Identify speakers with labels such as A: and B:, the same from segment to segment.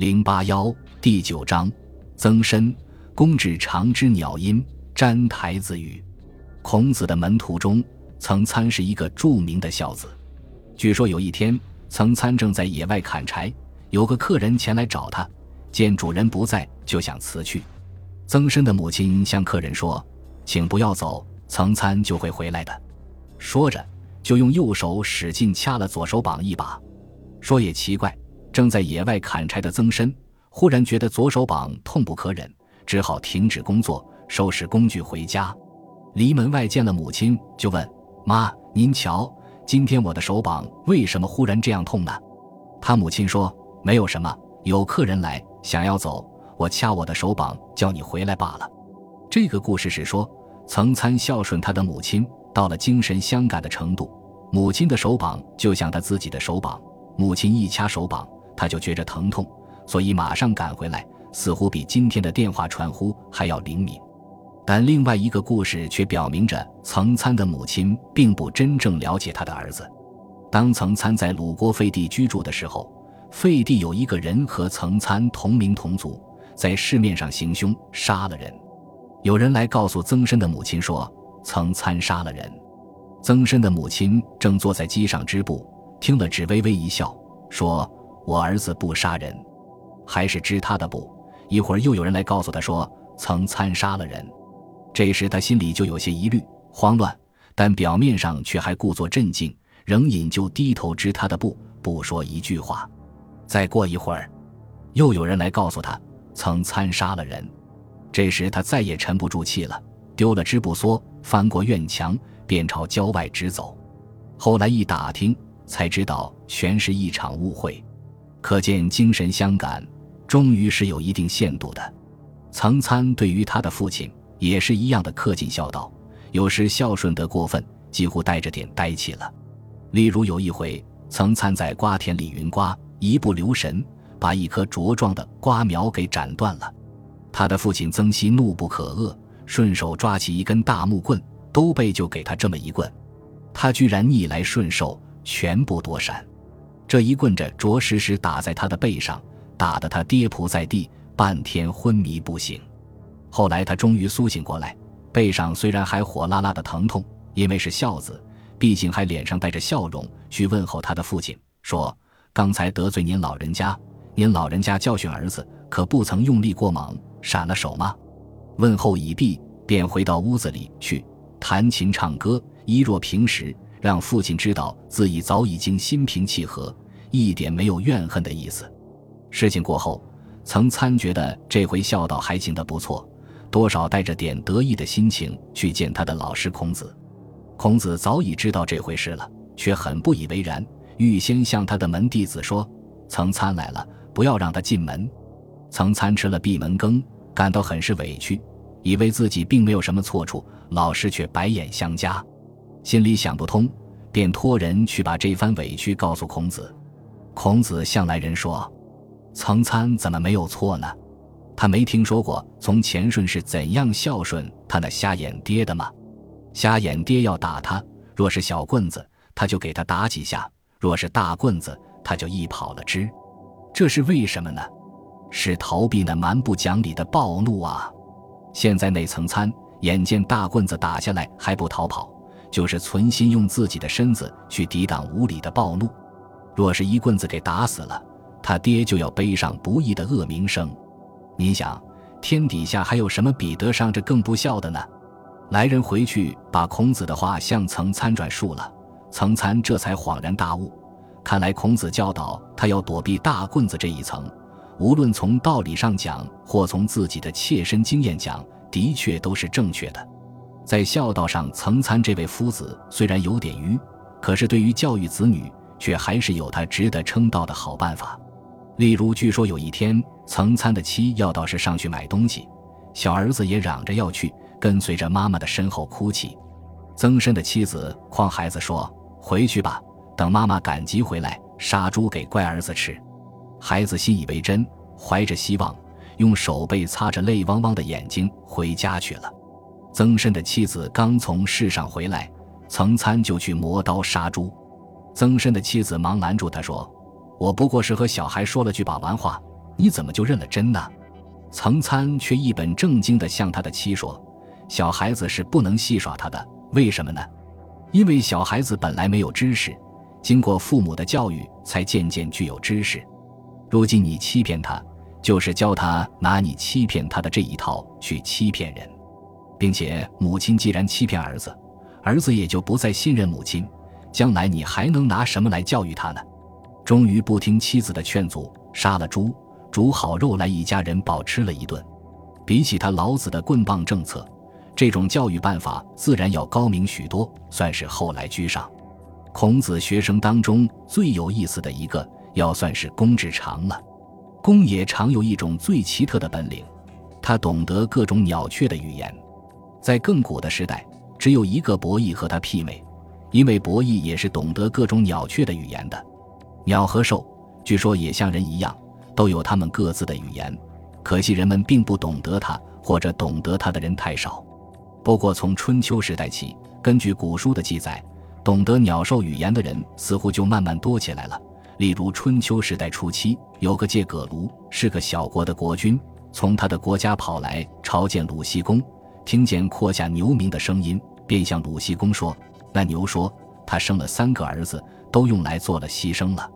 A: 零八幺第九章，曾参公至长之鸟音，瞻台子语。孔子的门徒中，曾参是一个著名的孝子。据说有一天，曾参正在野外砍柴，有个客人前来找他，见主人不在，就想辞去。曾参的母亲向客人说：“请不要走，曾参就会回来的。”说着，就用右手使劲掐了左手膀一把。说也奇怪。正在野外砍柴的曾参，忽然觉得左手膀痛不可忍，只好停止工作，收拾工具回家。离门外见了母亲，就问：“妈，您瞧，今天我的手膀为什么忽然这样痛呢？”他母亲说：“没有什么，有客人来，想要走，我掐我的手膀，叫你回来罢了。”这个故事是说，曾参孝顺他的母亲，到了精神相感的程度，母亲的手膀就像他自己的手膀，母亲一掐手膀。他就觉着疼痛，所以马上赶回来，似乎比今天的电话传呼还要灵敏。但另外一个故事却表明着，曾参的母亲并不真正了解他的儿子。当曾参在鲁国废地居住的时候，废地有一个人和曾参同名同族，在市面上行凶，杀了人。有人来告诉曾参的母亲说，曾参杀了人。曾参的母亲正坐在机上织布，听了只微微一笑，说。我儿子不杀人，还是织他的布。一会儿又有人来告诉他说曾参杀了人，这时他心里就有些疑虑、慌乱，但表面上却还故作镇静，仍引就低头织他的布，不说一句话。再过一会儿，又有人来告诉他曾参杀了人，这时他再也沉不住气了，丢了织布梭，翻过院墙，便朝郊外直走。后来一打听，才知道全是一场误会。可见精神相感，终于是有一定限度的。曾参对于他的父亲也是一样的恪尽孝道，有时孝顺得过分，几乎带着点呆气了。例如有一回，曾参在瓜田里云瓜，一不留神把一棵茁壮的瓜苗给斩断了。他的父亲曾皙怒不可遏，顺手抓起一根大木棍，都被就给他这么一棍，他居然逆来顺受，全部躲闪。这一棍着着实实打在他的背上，打得他跌仆在地，半天昏迷不醒。后来他终于苏醒过来，背上虽然还火辣辣的疼痛，因为是孝子，毕竟还脸上带着笑容去问候他的父亲，说：“刚才得罪您老人家，您老人家教训儿子，可不曾用力过猛，闪了手吗？”问候已毕，便回到屋子里去弹琴唱歌，一若平时。让父亲知道自己早已经心平气和，一点没有怨恨的意思。事情过后，曾参觉得这回孝道还行得不错，多少带着点得意的心情去见他的老师孔子。孔子早已知道这回事了，却很不以为然，预先向他的门弟子说：“曾参来了，不要让他进门。”曾参吃了闭门羹，感到很是委屈，以为自己并没有什么错处，老师却白眼相加。心里想不通，便托人去把这番委屈告诉孔子。孔子向来人说：“曾参怎么没有错呢？他没听说过从前顺是怎样孝顺他那瞎眼爹的吗？瞎眼爹要打他，若是小棍子，他就给他打几下；若是大棍子，他就一跑了之。这是为什么呢？是逃避那蛮不讲理的暴怒啊！现在那曾参眼见大棍子打下来还不逃跑。”就是存心用自己的身子去抵挡无理的暴怒，若是一棍子给打死了，他爹就要背上不义的恶名声。您想，天底下还有什么比得上这更不孝的呢？来人回去把孔子的话向曾参转述了，曾参这才恍然大悟，看来孔子教导他要躲避大棍子这一层，无论从道理上讲，或从自己的切身经验讲，的确都是正确的。在孝道上，曾参这位夫子虽然有点愚，可是对于教育子女，却还是有他值得称道的好办法。例如，据说有一天，曾参的妻要到市上去买东西，小儿子也嚷着要去，跟随着妈妈的身后哭泣。曾参的妻子诓孩子说：“回去吧，等妈妈赶集回来，杀猪给乖儿子吃。”孩子信以为真，怀着希望，用手背擦着泪汪汪的眼睛回家去了。曾参的妻子刚从市上回来，曾参就去磨刀杀猪。曾参的妻子忙拦住他说：“我不过是和小孩说了句把玩话，你怎么就认了真呢？”曾参却一本正经地向他的妻说：“小孩子是不能戏耍他的，为什么呢？因为小孩子本来没有知识，经过父母的教育，才渐渐具有知识。如今你欺骗他，就是教他拿你欺骗他的这一套去欺骗人，并且母亲既然欺骗儿子，儿子也就不再信任母亲，将来你还能拿什么来教育他呢？终于不听妻子的劝阻，杀了猪。”煮好肉来，一家人饱吃了一顿。比起他老子的棍棒政策，这种教育办法自然要高明许多，算是后来居上。孔子学生当中最有意思的一个，要算是公冶长了。公冶长有一种最奇特的本领，他懂得各种鸟雀的语言。在更古的时代，只有一个伯弈和他媲美，因为伯弈也是懂得各种鸟雀的语言的。鸟和兽，据说也像人一样。都有他们各自的语言，可惜人们并不懂得它，或者懂得它的人太少。不过从春秋时代起，根据古书的记载，懂得鸟兽语言的人似乎就慢慢多起来了。例如春秋时代初期，有个借葛卢，是个小国的国君，从他的国家跑来朝见鲁西公，听见胯下牛鸣的声音，便向鲁西公说：“那牛说，他生了三个儿子，都用来做了牺牲了。”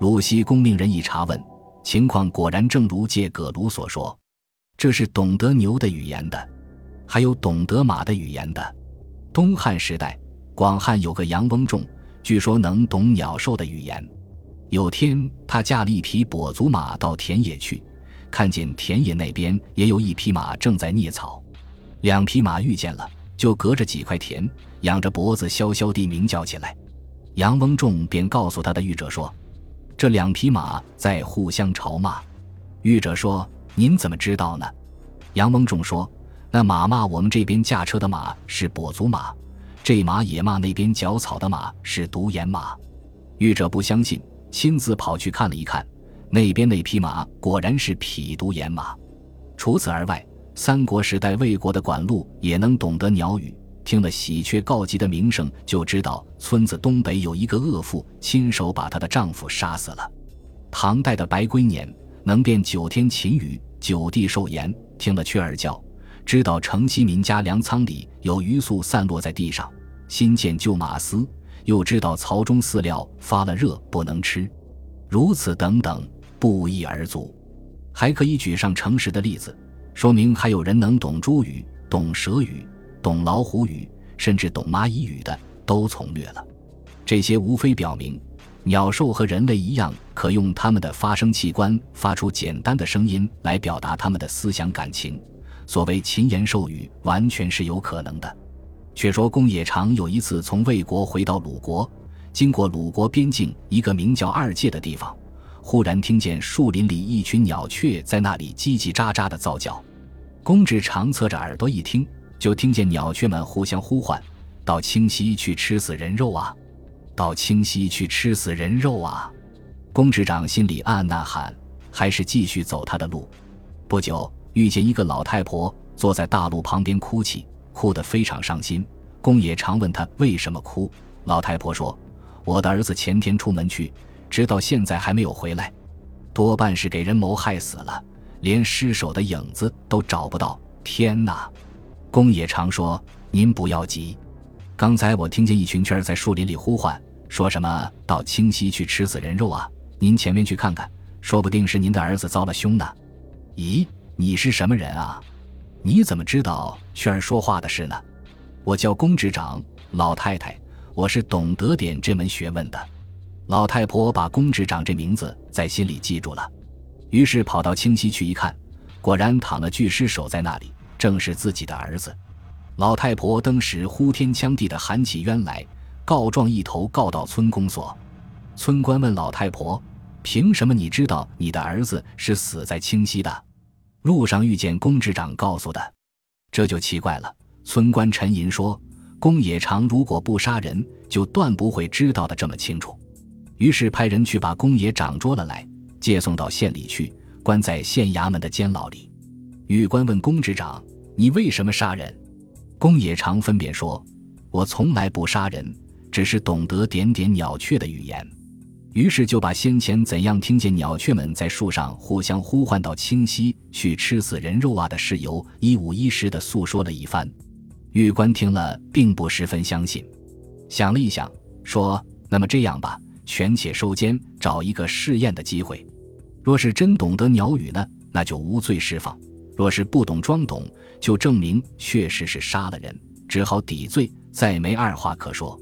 A: 鲁西公命人一查问。情况果然正如借葛卢所说，这是懂得牛的语言的，还有懂得马的语言的。东汉时代，广汉有个杨翁仲，据说能懂鸟兽的语言。有天，他驾了一匹跛足马到田野去，看见田野那边也有一匹马正在啮草，两匹马遇见了，就隔着几块田，仰着脖子萧萧地鸣叫起来。杨翁仲便告诉他的御者说。这两匹马在互相嘲骂，御者说：“您怎么知道呢？”杨翁仲说：“那马骂我们这边驾车的马是跛足马，这马也骂那边嚼草的马是独眼马。”御者不相信，亲自跑去看了一看，那边那匹马果然是匹独眼马。除此而外，三国时代魏国的管路也能懂得鸟语。听了喜鹊告急的名声，就知道村子东北有一个恶妇，亲手把她的丈夫杀死了。唐代的白龟年能辨九天秦雨，九地兽言，听了雀儿叫，知道城西民家粮仓里有鱼粟散落在地上，新建旧马司，又知道槽中饲料发了热不能吃，如此等等，不一而足。还可以举上诚实的例子，说明还有人能懂珠语，懂蛇语。懂老虎语，甚至懂蚂蚁语的，都从略了。这些无非表明，鸟兽和人类一样，可用它们的发声器官发出简单的声音来表达他们的思想感情。所谓禽言兽语，完全是有可能的。却说公冶长有一次从魏国回到鲁国，经过鲁国边境一个名叫二界的地方，忽然听见树林里一群鸟雀在那里叽叽喳喳的噪叫。公冶长侧着耳朵一听。就听见鸟雀们互相呼唤：“到清溪去吃死人肉啊！到清溪去吃死人肉啊！”公执长心里暗暗呐喊，还是继续走他的路。不久，遇见一个老太婆坐在大路旁边哭泣，哭得非常伤心。公冶常问她为什么哭，老太婆说：“我的儿子前天出门去，直到现在还没有回来，多半是给人谋害死了，连尸首的影子都找不到。天哪！”公爷常说：“您不要急，刚才我听见一群雀儿在树林里呼唤，说什么到清溪去吃死人肉啊！您前面去看看，说不定是您的儿子遭了凶呢。”咦，你是什么人啊？你怎么知道雀儿说话的事呢？我叫公执长，老太太，我是懂得点这门学问的。老太婆把公执长这名字在心里记住了，于是跑到清溪去一看，果然躺了具尸首在那里。正是自己的儿子，老太婆登时呼天抢地的喊起冤来，告状一头告到村公所。村官问老太婆：“凭什么你知道你的儿子是死在清溪的？路上遇见公执长告诉的。”这就奇怪了。村官沉吟说：“公冶长如果不杀人，就断不会知道的这么清楚。”于是派人去把公冶长捉了来，借送到县里去，关在县衙门的监牢里。狱官问公执长：“你为什么杀人？”公冶长分辨说：“我从来不杀人，只是懂得点点鸟雀的语言。”于是就把先前怎样听见鸟雀们在树上互相呼唤到清溪去吃死人肉啊的事由一五一十的诉说了一番。玉官听了，并不十分相信，想了一想，说：“那么这样吧，权且收监，找一个试验的机会。若是真懂得鸟语呢，那就无罪释放；若是不懂装懂，就证明确实是杀了人，只好抵罪，再没二话可说。”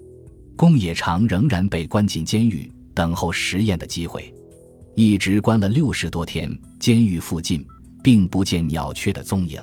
A: 宫野长仍然被关进监狱，等候实验的机会，一直关了六十多天。监狱附近并不见鸟雀的踪影。